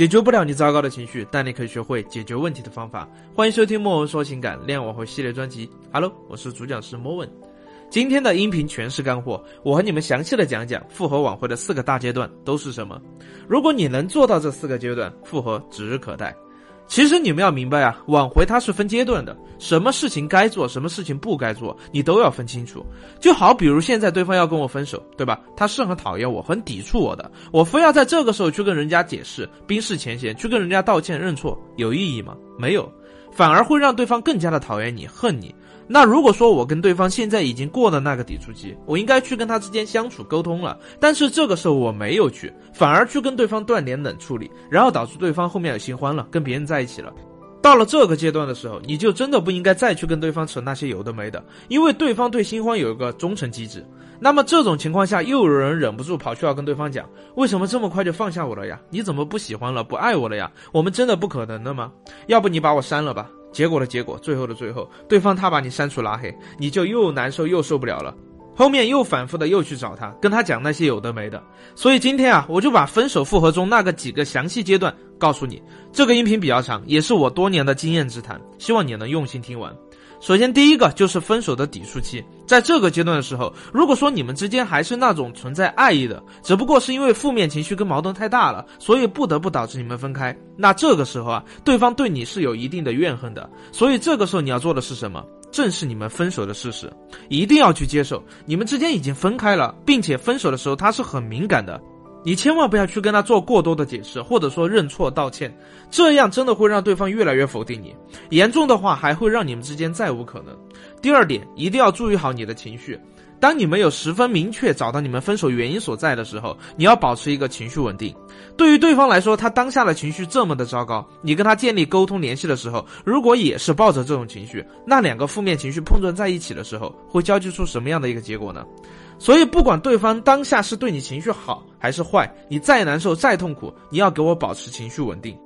解决不了你糟糕的情绪，但你可以学会解决问题的方法。欢迎收听莫文说情感恋爱挽回系列专辑。Hello，我是主讲师莫文。今天的音频全是干货，我和你们详细的讲讲复合挽回的四个大阶段都是什么。如果你能做到这四个阶段，复合指日可待。其实你们要明白啊，挽回它是分阶段的，什么事情该做，什么事情不该做，你都要分清楚。就好比如现在对方要跟我分手，对吧？他是很讨厌我，很抵触我的，我非要在这个时候去跟人家解释，冰释前嫌，去跟人家道歉认错，有意义吗？没有，反而会让对方更加的讨厌你，恨你。那如果说我跟对方现在已经过了那个抵触期，我应该去跟他之间相处沟通了，但是这个时候我没有去，反而去跟对方断联冷处理，然后导致对方后面有新欢了，跟别人在一起了。到了这个阶段的时候，你就真的不应该再去跟对方扯那些有的没的，因为对方对新欢有一个忠诚机制。那么这种情况下，又有人忍不住跑去要跟对方讲，为什么这么快就放下我了呀？你怎么不喜欢了，不爱我了呀？我们真的不可能的吗？要不你把我删了吧？结果的结果，最后的最后，对方他把你删除拉黑，你就又难受又受不了了，后面又反复的又去找他，跟他讲那些有的没的。所以今天啊，我就把分手复合中那个几个详细阶段告诉你。这个音频比较长，也是我多年的经验之谈，希望你能用心听完。首先，第一个就是分手的抵触期，在这个阶段的时候，如果说你们之间还是那种存在爱意的，只不过是因为负面情绪跟矛盾太大了，所以不得不导致你们分开，那这个时候啊，对方对你是有一定的怨恨的，所以这个时候你要做的是什么？正是你们分手的事实，一定要去接受，你们之间已经分开了，并且分手的时候他是很敏感的。你千万不要去跟他做过多的解释，或者说认错道歉，这样真的会让对方越来越否定你，严重的话还会让你们之间再无可能。第二点，一定要注意好你的情绪。当你们有十分明确找到你们分手原因所在的时候，你要保持一个情绪稳定。对于对方来说，他当下的情绪这么的糟糕，你跟他建立沟通联系的时候，如果也是抱着这种情绪，那两个负面情绪碰撞在一起的时候，会交织出什么样的一个结果呢？所以，不管对方当下是对你情绪好还是坏，你再难受再痛苦，你要给我保持情绪稳定，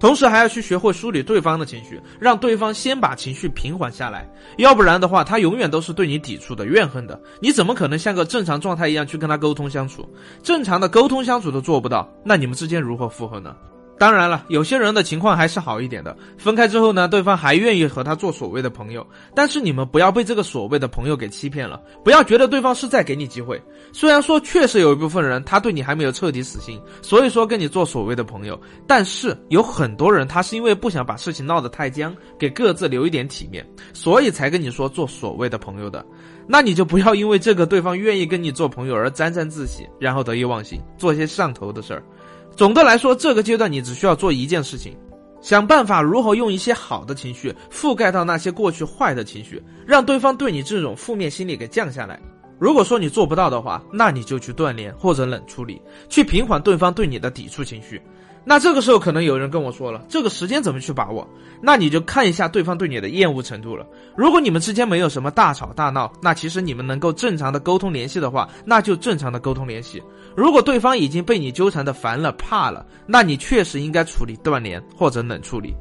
同时还要去学会梳理对方的情绪，让对方先把情绪平缓下来，要不然的话，他永远都是对你抵触的、怨恨的，你怎么可能像个正常状态一样去跟他沟通相处？正常的沟通相处都做不到，那你们之间如何复合呢？当然了，有些人的情况还是好一点的。分开之后呢，对方还愿意和他做所谓的朋友。但是你们不要被这个所谓的朋友给欺骗了，不要觉得对方是在给你机会。虽然说确实有一部分人他对你还没有彻底死心，所以说跟你做所谓的朋友。但是有很多人他是因为不想把事情闹得太僵，给各自留一点体面，所以才跟你说做所谓的朋友的。那你就不要因为这个对方愿意跟你做朋友而沾沾自喜，然后得意忘形，做一些上头的事儿。总的来说，这个阶段你只需要做一件事情，想办法如何用一些好的情绪覆盖到那些过去坏的情绪，让对方对你这种负面心理给降下来。如果说你做不到的话，那你就去锻炼或者冷处理，去平缓对方对你的抵触情绪。那这个时候可能有人跟我说了，这个时间怎么去把握？那你就看一下对方对你的厌恶程度了。如果你们之间没有什么大吵大闹，那其实你们能够正常的沟通联系的话，那就正常的沟通联系。如果对方已经被你纠缠的烦了怕了，那你确实应该处理断联或者冷处理。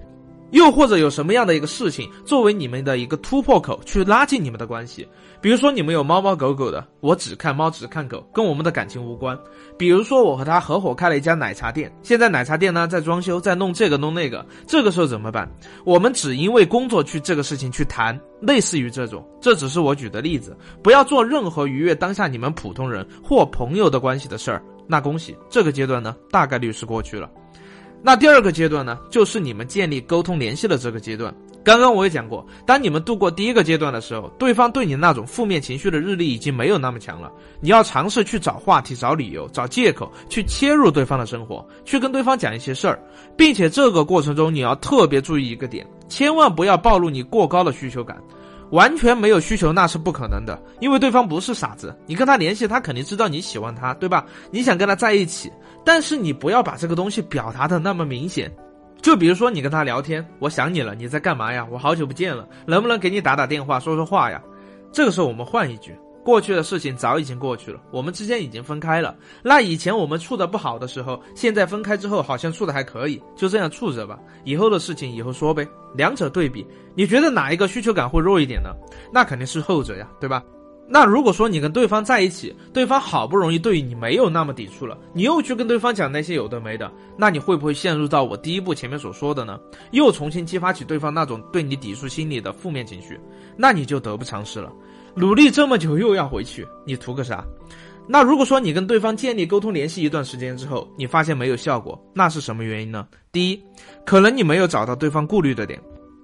又或者有什么样的一个事情作为你们的一个突破口，去拉近你们的关系？比如说你们有猫猫狗狗的，我只看猫只看狗，跟我们的感情无关。比如说我和他合伙开了一家奶茶店，现在奶茶店呢在装修，在弄这个弄那个，这个时候怎么办？我们只因为工作去这个事情去谈，类似于这种，这只是我举的例子，不要做任何逾越当下你们普通人或朋友的关系的事儿。那恭喜，这个阶段呢大概率是过去了。那第二个阶段呢，就是你们建立沟通联系的这个阶段。刚刚我也讲过，当你们度过第一个阶段的时候，对方对你那种负面情绪的日历已经没有那么强了。你要尝试去找话题、找理由、找借口去切入对方的生活，去跟对方讲一些事儿，并且这个过程中你要特别注意一个点，千万不要暴露你过高的需求感。完全没有需求那是不可能的，因为对方不是傻子。你跟他联系，他肯定知道你喜欢他，对吧？你想跟他在一起，但是你不要把这个东西表达的那么明显。就比如说你跟他聊天，我想你了，你在干嘛呀？我好久不见了，能不能给你打打电话说说话呀？这个时候我们换一句。过去的事情早已经过去了，我们之间已经分开了。那以前我们处的不好的时候，现在分开之后好像处的还可以，就这样处着吧。以后的事情以后说呗。两者对比，你觉得哪一个需求感会弱一点呢？那肯定是后者呀，对吧？那如果说你跟对方在一起，对方好不容易对你没有那么抵触了，你又去跟对方讲那些有的没的，那你会不会陷入到我第一步前面所说的呢？又重新激发起对方那种对你抵触心理的负面情绪，那你就得不偿失了。努力这么久又要回去，你图个啥？那如果说你跟对方建立沟通联系一段时间之后，你发现没有效果，那是什么原因呢？第一，可能你没有找到对方顾虑的点。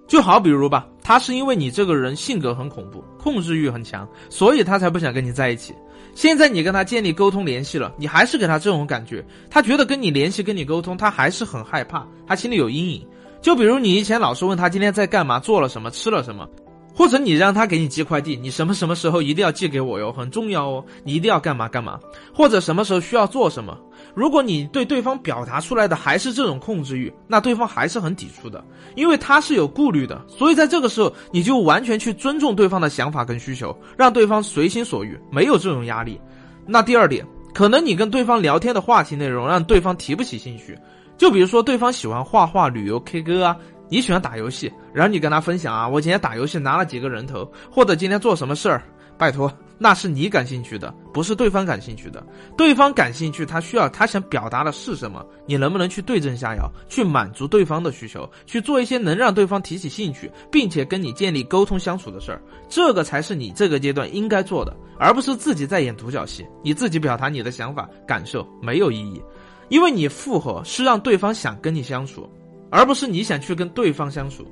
就好比如吧，他是因为你这个人性格很恐怖，控制欲很强，所以他才不想跟你在一起。现在你跟他建立沟通联系了，你还是给他这种感觉，他觉得跟你联系、跟你沟通，他还是很害怕，他心里有阴影。就比如你以前老是问他今天在干嘛、做了什么、吃了什么。或者你让他给你寄快递，你什么什么时候一定要寄给我哟，很重要哦，你一定要干嘛干嘛，或者什么时候需要做什么。如果你对对方表达出来的还是这种控制欲，那对方还是很抵触的，因为他是有顾虑的。所以在这个时候，你就完全去尊重对方的想法跟需求，让对方随心所欲，没有这种压力。那第二点，可能你跟对方聊天的话题内容让对方提不起兴趣，就比如说对方喜欢画画、旅游、K 歌啊。你喜欢打游戏，然后你跟他分享啊，我今天打游戏拿了几个人头，或者今天做什么事儿，拜托，那是你感兴趣的，不是对方感兴趣的。对方感兴趣，他需要他想表达的是什么，你能不能去对症下药，去满足对方的需求，去做一些能让对方提起兴趣，并且跟你建立沟通相处的事儿，这个才是你这个阶段应该做的，而不是自己在演独角戏，你自己表达你的想法感受没有意义，因为你复合是让对方想跟你相处。而不是你想去跟对方相处，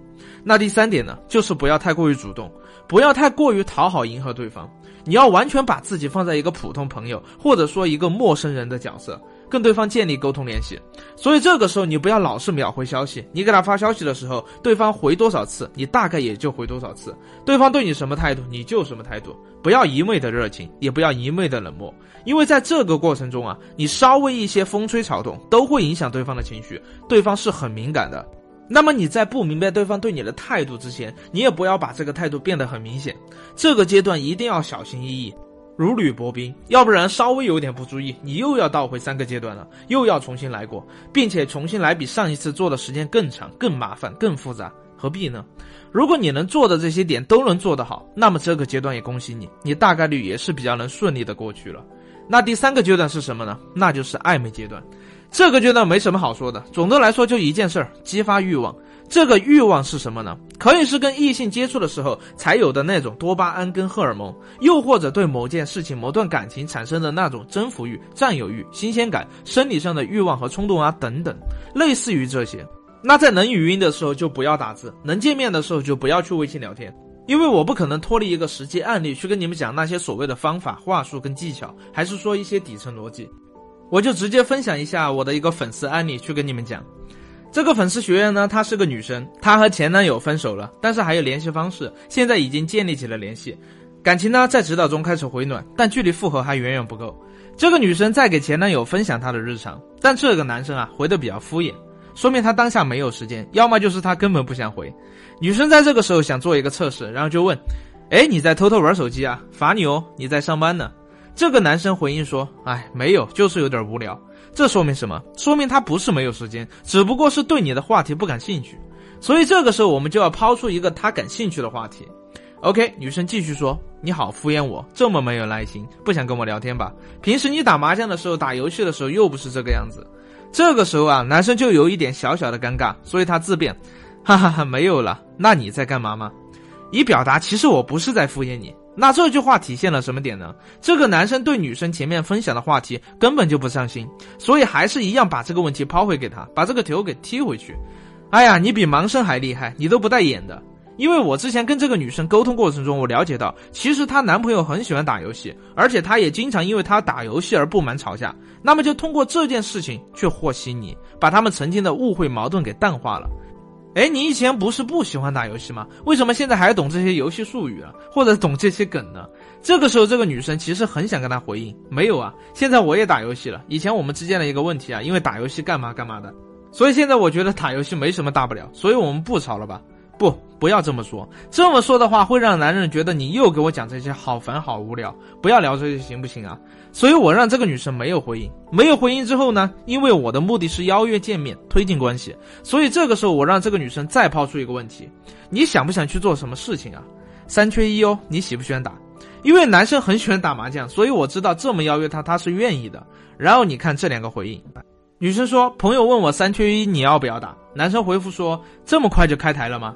那第三点呢，就是不要太过于主动，不要太过于讨好迎合对方，你要完全把自己放在一个普通朋友或者说一个陌生人的角色。跟对方建立沟通联系，所以这个时候你不要老是秒回消息。你给他发消息的时候，对方回多少次，你大概也就回多少次。对方对你什么态度，你就什么态度。不要一味的热情，也不要一味的冷漠，因为在这个过程中啊，你稍微一些风吹草动都会影响对方的情绪，对方是很敏感的。那么你在不明白对方对你的态度之前，你也不要把这个态度变得很明显。这个阶段一定要小心翼翼。如履薄冰，要不然稍微有点不注意，你又要倒回三个阶段了，又要重新来过，并且重新来比上一次做的时间更长、更麻烦、更复杂，何必呢？如果你能做的这些点都能做得好，那么这个阶段也恭喜你，你大概率也是比较能顺利的过去了。那第三个阶段是什么呢？那就是暧昧阶段。这个阶段没什么好说的，总的来说就一件事儿：激发欲望。这个欲望是什么呢？可以是跟异性接触的时候才有的那种多巴胺跟荷尔蒙，又或者对某件事情、某段感情产生的那种征服欲、占有欲、新鲜感、生理上的欲望和冲动啊等等，类似于这些。那在能语音的时候就不要打字，能见面的时候就不要去微信聊天，因为我不可能脱离一个实际案例去跟你们讲那些所谓的方法、话术跟技巧，还是说一些底层逻辑，我就直接分享一下我的一个粉丝案例去跟你们讲。这个粉丝学员呢，她是个女生，她和前男友分手了，但是还有联系方式，现在已经建立起了联系，感情呢在指导中开始回暖，但距离复合还远远不够。这个女生在给前男友分享她的日常，但这个男生啊回的比较敷衍，说明他当下没有时间，要么就是他根本不想回。女生在这个时候想做一个测试，然后就问：“哎，你在偷偷玩手机啊？罚你哦，你在上班呢。”这个男生回应说：“哎，没有，就是有点无聊。”这说明什么？说明他不是没有时间，只不过是对你的话题不感兴趣。所以这个时候我们就要抛出一个他感兴趣的话题。OK，女生继续说：“你好敷衍我，这么没有耐心，不想跟我聊天吧？平时你打麻将的时候、打游戏的时候又不是这个样子。”这个时候啊，男生就有一点小小的尴尬，所以他自辩：“哈哈哈，没有了。那你在干嘛吗？”以表达其实我不是在敷衍你。那这句话体现了什么点呢？这个男生对女生前面分享的话题根本就不上心，所以还是一样把这个问题抛回给他，把这个球给踢回去。哎呀，你比盲生还厉害，你都不带演的。因为我之前跟这个女生沟通过程中，我了解到，其实她男朋友很喜欢打游戏，而且她也经常因为她打游戏而不满吵架。那么就通过这件事情去和稀泥，把他们曾经的误会矛盾给淡化了。哎，你以前不是不喜欢打游戏吗？为什么现在还懂这些游戏术语啊，或者懂这些梗呢？这个时候，这个女生其实很想跟他回应，没有啊，现在我也打游戏了。以前我们之间的一个问题啊，因为打游戏干嘛干嘛的，所以现在我觉得打游戏没什么大不了，所以我们不吵了吧。不，不要这么说。这么说的话，会让男人觉得你又给我讲这些，好烦，好无聊。不要聊这些，行不行啊？所以我让这个女生没有回应。没有回应之后呢，因为我的目的是邀约见面，推进关系，所以这个时候我让这个女生再抛出一个问题：你想不想去做什么事情啊？三缺一哦，你喜不喜欢打？因为男生很喜欢打麻将，所以我知道这么邀约他，他是愿意的。然后你看这两个回应，女生说朋友问我三缺一，你要不要打？男生回复说这么快就开台了吗？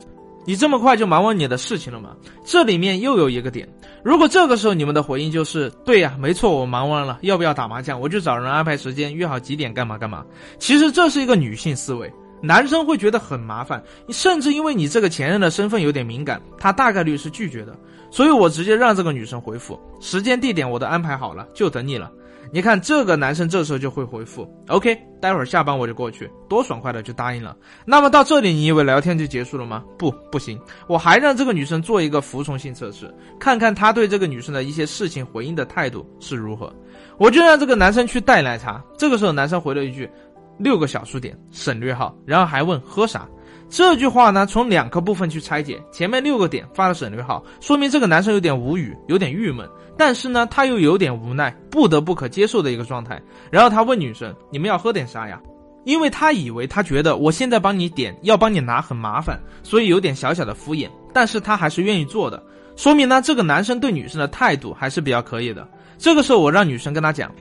你这么快就忙完你的事情了吗？这里面又有一个点，如果这个时候你们的回应就是对呀，没错，我忙完了，要不要打麻将？我就找人安排时间，约好几点干嘛干嘛。其实这是一个女性思维，男生会觉得很麻烦，甚至因为你这个前任的身份有点敏感，他大概率是拒绝的。所以我直接让这个女生回复时间地点我都安排好了，就等你了。你看这个男生这时候就会回复，OK，待会儿下班我就过去，多爽快的就答应了。那么到这里，你以为聊天就结束了吗？不，不行，我还让这个女生做一个服从性测试，看看她对这个女生的一些事情回应的态度是如何。我就让这个男生去带奶茶，这个时候男生回了一句，六个小数点，省略号，然后还问喝啥。这句话呢，从两个部分去拆解，前面六个点发了省略号，说明这个男生有点无语，有点郁闷。但是呢，他又有点无奈，不得不可接受的一个状态。然后他问女生：“你们要喝点啥呀？”因为他以为他觉得我现在帮你点，要帮你拿很麻烦，所以有点小小的敷衍。但是他还是愿意做的，说明呢，这个男生对女生的态度还是比较可以的。这个时候，我让女生跟他讲：“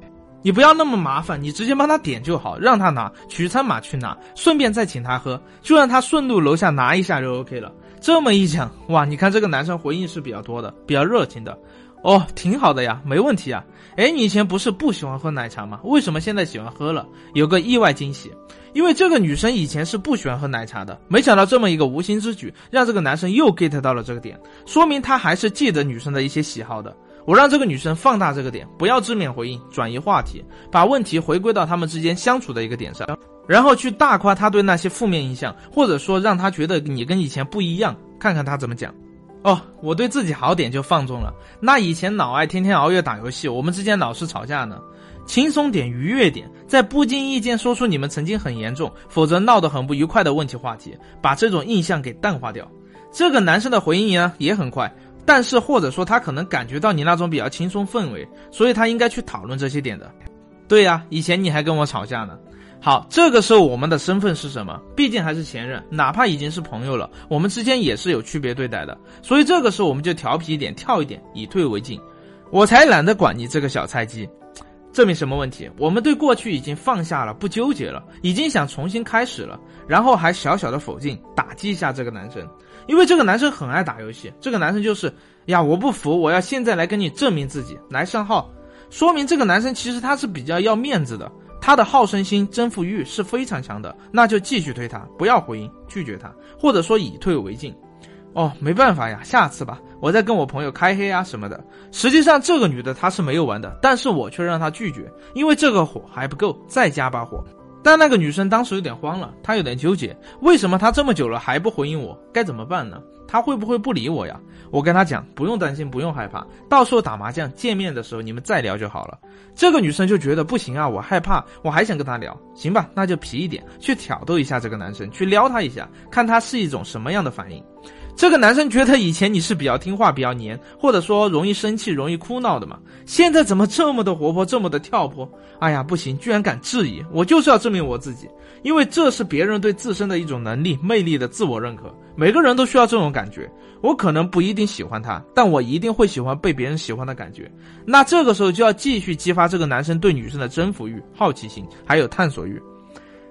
你不要那么麻烦，你直接帮他点就好，让他拿取餐码去拿，顺便再请他喝，就让他顺路楼下拿一下就 OK 了。”这么一讲，哇，你看这个男生回应是比较多的，比较热情的。哦，挺好的呀，没问题啊。哎，你以前不是不喜欢喝奶茶吗？为什么现在喜欢喝了？有个意外惊喜，因为这个女生以前是不喜欢喝奶茶的，没想到这么一个无心之举，让这个男生又 get 到了这个点，说明他还是记得女生的一些喜好的。我让这个女生放大这个点，不要正面回应，转移话题，把问题回归到他们之间相处的一个点上，然后去大夸他对那些负面印象，或者说让他觉得你跟以前不一样，看看他怎么讲。哦，我对自己好点就放纵了。那以前老爱天天熬夜打游戏，我们之间老是吵架呢。轻松点，愉悦点，在不经意间说出你们曾经很严重，否则闹得很不愉快的问题话题，把这种印象给淡化掉。这个男生的回应呢也很快，但是或者说他可能感觉到你那种比较轻松氛围，所以他应该去讨论这些点的。对呀，以前你还跟我吵架呢。好，这个时候我们的身份是什么？毕竟还是前任，哪怕已经是朋友了，我们之间也是有区别对待的。所以这个时候我们就调皮一点，跳一点，以退为进。我才懒得管你这个小菜鸡，这明什么问题。我们对过去已经放下了，不纠结了，已经想重新开始了。然后还小小的否定，打击一下这个男生，因为这个男生很爱打游戏。这个男生就是呀，我不服，我要现在来跟你证明自己，来上号，说明这个男生其实他是比较要面子的。他的好胜心、征服欲是非常强的，那就继续推他，不要回应，拒绝他，或者说以退为进。哦，没办法呀，下次吧，我再跟我朋友开黑啊什么的。实际上这个女的她是没有玩的，但是我却让她拒绝，因为这个火还不够，再加把火。但那个女生当时有点慌了，她有点纠结，为什么她这么久了还不回应我？该怎么办呢？她会不会不理我呀？我跟她讲，不用担心，不用害怕，到时候打麻将见面的时候你们再聊就好了。这个女生就觉得不行啊，我害怕，我还想跟他聊，行吧，那就皮一点，去挑逗一下这个男生，去撩他一下，看他是一种什么样的反应。这个男生觉得以前你是比较听话、比较黏，或者说容易生气、容易哭闹的嘛，现在怎么这么的活泼、这么的跳泼？哎呀，不行，居然敢质疑！我就是要证明我自己，因为这是别人对自身的一种能力、魅力的自我认可。每个人都需要这种感觉。我可能不一定喜欢他，但我一定会喜欢被别人喜欢的感觉。那这个时候就要继续激发这个男生对女生的征服欲、好奇心，还有探索欲。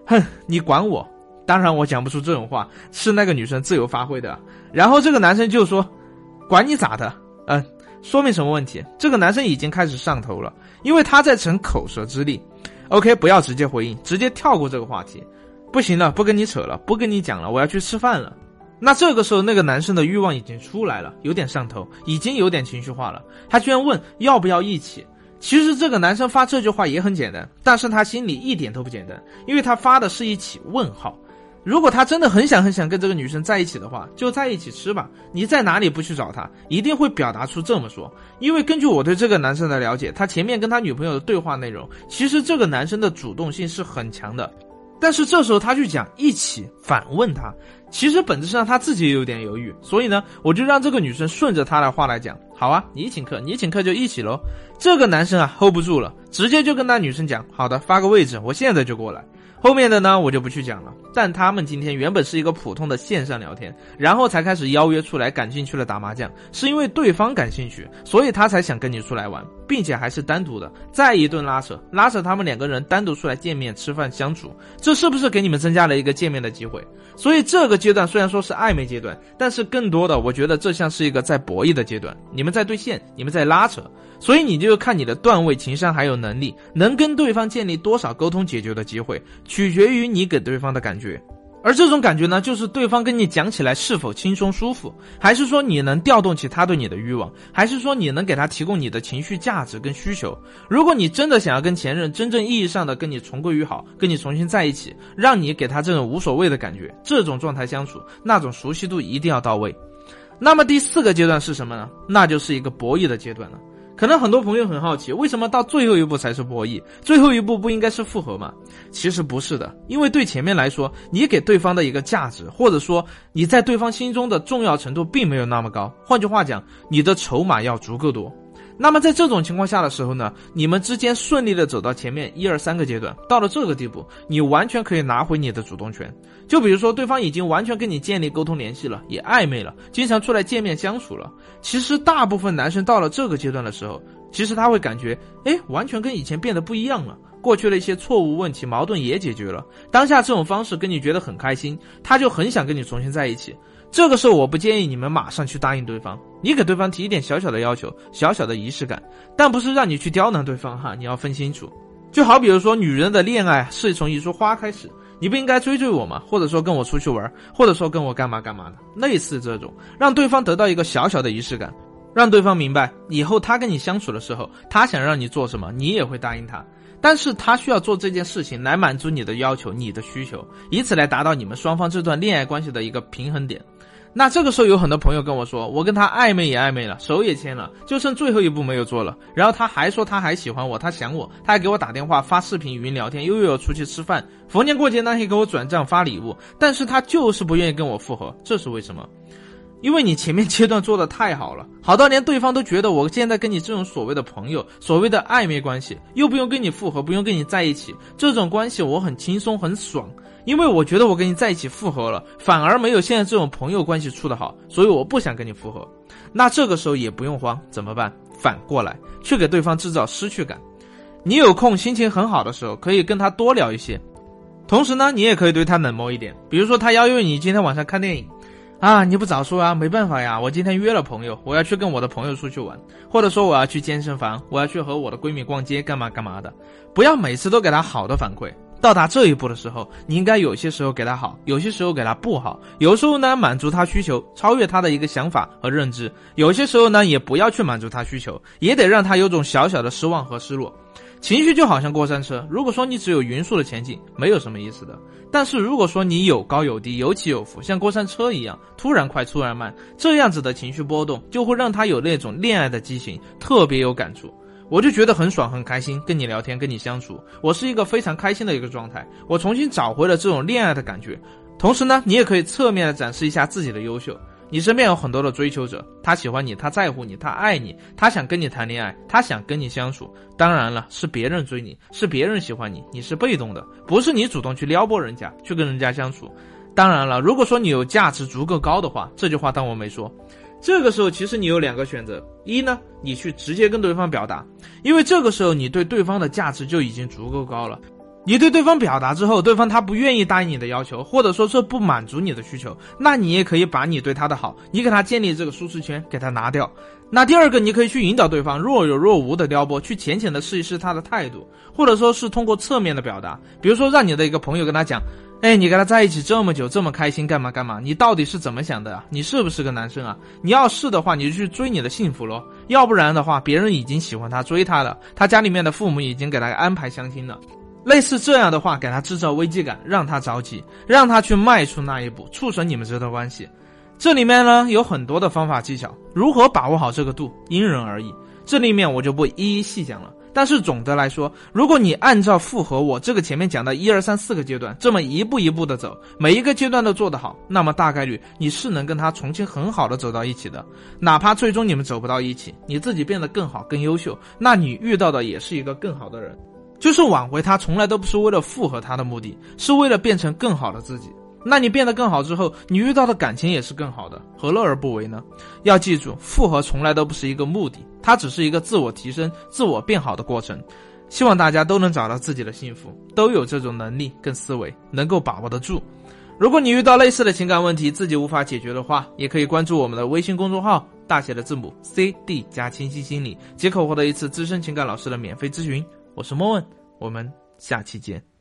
哼，你管我？当然我讲不出这种话，是那个女生自由发挥的。然后这个男生就说：“管你咋的？”嗯，说明什么问题？这个男生已经开始上头了，因为他在逞口舌之力。OK，不要直接回应，直接跳过这个话题。不行了，不跟你扯了，不跟你讲了，我要去吃饭了。那这个时候，那个男生的欲望已经出来了，有点上头，已经有点情绪化了。他居然问要不要一起。其实这个男生发这句话也很简单，但是他心里一点都不简单，因为他发的是一起问号。如果他真的很想很想跟这个女生在一起的话，就在一起吃吧。你在哪里不去找他，一定会表达出这么说。因为根据我对这个男生的了解，他前面跟他女朋友的对话内容，其实这个男生的主动性是很强的。但是这时候他去讲一起反问他，其实本质上他自己也有点犹豫。所以呢，我就让这个女生顺着他的话来讲。好啊，你请客，你请客就一起喽。这个男生啊 hold 不住了，直接就跟那女生讲：好的，发个位置，我现在就过来。后面的呢，我就不去讲了。但他们今天原本是一个普通的线上聊天，然后才开始邀约出来感兴趣了打麻将，是因为对方感兴趣，所以他才想跟你出来玩，并且还是单独的，再一顿拉扯，拉扯他们两个人单独出来见面吃饭相处，这是不是给你们增加了一个见面的机会？所以这个阶段虽然说是暧昧阶段，但是更多的我觉得这像是一个在博弈的阶段，你们在对线，你们在拉扯，所以你就看你的段位、情商还有能力，能跟对方建立多少沟通解决的机会，取决于你给对方的感觉。而这种感觉呢，就是对方跟你讲起来是否轻松舒服，还是说你能调动起他对你的欲望，还是说你能给他提供你的情绪价值跟需求。如果你真的想要跟前任真正意义上的跟你重归于好，跟你重新在一起，让你给他这种无所谓的感觉，这种状态相处，那种熟悉度一定要到位。那么第四个阶段是什么呢？那就是一个博弈的阶段了。可能很多朋友很好奇，为什么到最后一步才是博弈？最后一步不应该是复合吗？其实不是的，因为对前面来说，你给对方的一个价值，或者说你在对方心中的重要程度并没有那么高。换句话讲，你的筹码要足够多。那么在这种情况下的时候呢，你们之间顺利的走到前面一二三个阶段，到了这个地步，你完全可以拿回你的主动权。就比如说，对方已经完全跟你建立沟通联系了，也暧昧了，经常出来见面相处了。其实大部分男生到了这个阶段的时候，其实他会感觉，哎，完全跟以前变得不一样了。过去的一些错误、问题、矛盾也解决了，当下这种方式跟你觉得很开心，他就很想跟你重新在一起。这个时候，我不建议你们马上去答应对方，你给对方提一点小小的要求，小小的仪式感，但不是让你去刁难对方哈，你要分清楚。就好比如说，女人的恋爱是从一束花开始，你不应该追追我吗？或者说跟我出去玩，或者说跟我干嘛干嘛的，类似这种，让对方得到一个小小的仪式感，让对方明白以后他跟你相处的时候，他想让你做什么，你也会答应他。但是他需要做这件事情来满足你的要求、你的需求，以此来达到你们双方这段恋爱关系的一个平衡点。那这个时候有很多朋友跟我说，我跟他暧昧也暧昧了，手也牵了，就剩最后一步没有做了。然后他还说他还喜欢我，他想我，他还给我打电话、发视频、语音聊天，又约我出去吃饭，逢年过节呢还给我转账发礼物。但是他就是不愿意跟我复合，这是为什么？因为你前面阶段做的太好了，好到连对方都觉得我现在跟你这种所谓的朋友、所谓的暧昧关系，又不用跟你复合，不用跟你在一起，这种关系我很轻松很爽。因为我觉得我跟你在一起复合了，反而没有现在这种朋友关系处的好，所以我不想跟你复合。那这个时候也不用慌，怎么办？反过来去给对方制造失去感。你有空心情很好的时候，可以跟他多聊一些，同时呢，你也可以对他冷漠一点，比如说他邀约你今天晚上看电影。啊！你不早说啊，没办法呀，我今天约了朋友，我要去跟我的朋友出去玩，或者说我要去健身房，我要去和我的闺蜜逛街，干嘛干嘛的。不要每次都给他好的反馈。到达这一步的时候，你应该有些时候给他好，有些时候给他不好。有时候呢，满足他需求，超越他的一个想法和认知；有些时候呢，也不要去满足他需求，也得让他有种小小的失望和失落。情绪就好像过山车，如果说你只有匀速的前进，没有什么意思的。但是如果说你有高有低，有起有伏，像过山车一样，突然快，突然慢，这样子的情绪波动，就会让他有那种恋爱的激情，特别有感触。我就觉得很爽，很开心，跟你聊天，跟你相处，我是一个非常开心的一个状态。我重新找回了这种恋爱的感觉。同时呢，你也可以侧面的展示一下自己的优秀。你身边有很多的追求者，他喜欢你，他在乎你，他爱你，他想跟你谈恋爱，他想跟你相处。当然了，是别人追你，是别人喜欢你，你是被动的，不是你主动去撩拨人家，去跟人家相处。当然了，如果说你有价值足够高的话，这句话当我没说。这个时候，其实你有两个选择：一呢，你去直接跟对方表达，因为这个时候你对对方的价值就已经足够高了。你对对方表达之后，对方他不愿意答应你的要求，或者说是不满足你的需求，那你也可以把你对他的好，你给他建立这个舒适圈，给他拿掉。那第二个，你可以去引导对方若有若无的撩拨，去浅浅的试一试他的态度，或者说是通过侧面的表达，比如说让你的一个朋友跟他讲，哎，你跟他在一起这么久，这么开心，干嘛干嘛？你到底是怎么想的啊？你是不是个男生啊？你要是的话，你就去追你的幸福喽；要不然的话，别人已经喜欢他，追他了，他家里面的父母已经给他安排相亲了。类似这样的话，给他制造危机感，让他着急，让他去迈出那一步，促成你们这段关系。这里面呢有很多的方法技巧，如何把握好这个度，因人而异。这里面我就不一一细讲了。但是总的来说，如果你按照复合我这个前面讲的一二三四个阶段，这么一步一步的走，每一个阶段都做得好，那么大概率你是能跟他重新很好的走到一起的。哪怕最终你们走不到一起，你自己变得更好、更优秀，那你遇到的也是一个更好的人。就是挽回他，从来都不是为了复合他的目的，是为了变成更好的自己。那你变得更好之后，你遇到的感情也是更好的，何乐而不为呢？要记住，复合从来都不是一个目的，它只是一个自我提升、自我变好的过程。希望大家都能找到自己的幸福，都有这种能力跟思维，能够把握得住。如果你遇到类似的情感问题，自己无法解决的话，也可以关注我们的微信公众号，大写的字母 C D 加清晰心理，即可获得一次资深情感老师的免费咨询。我是莫问，我们下期见。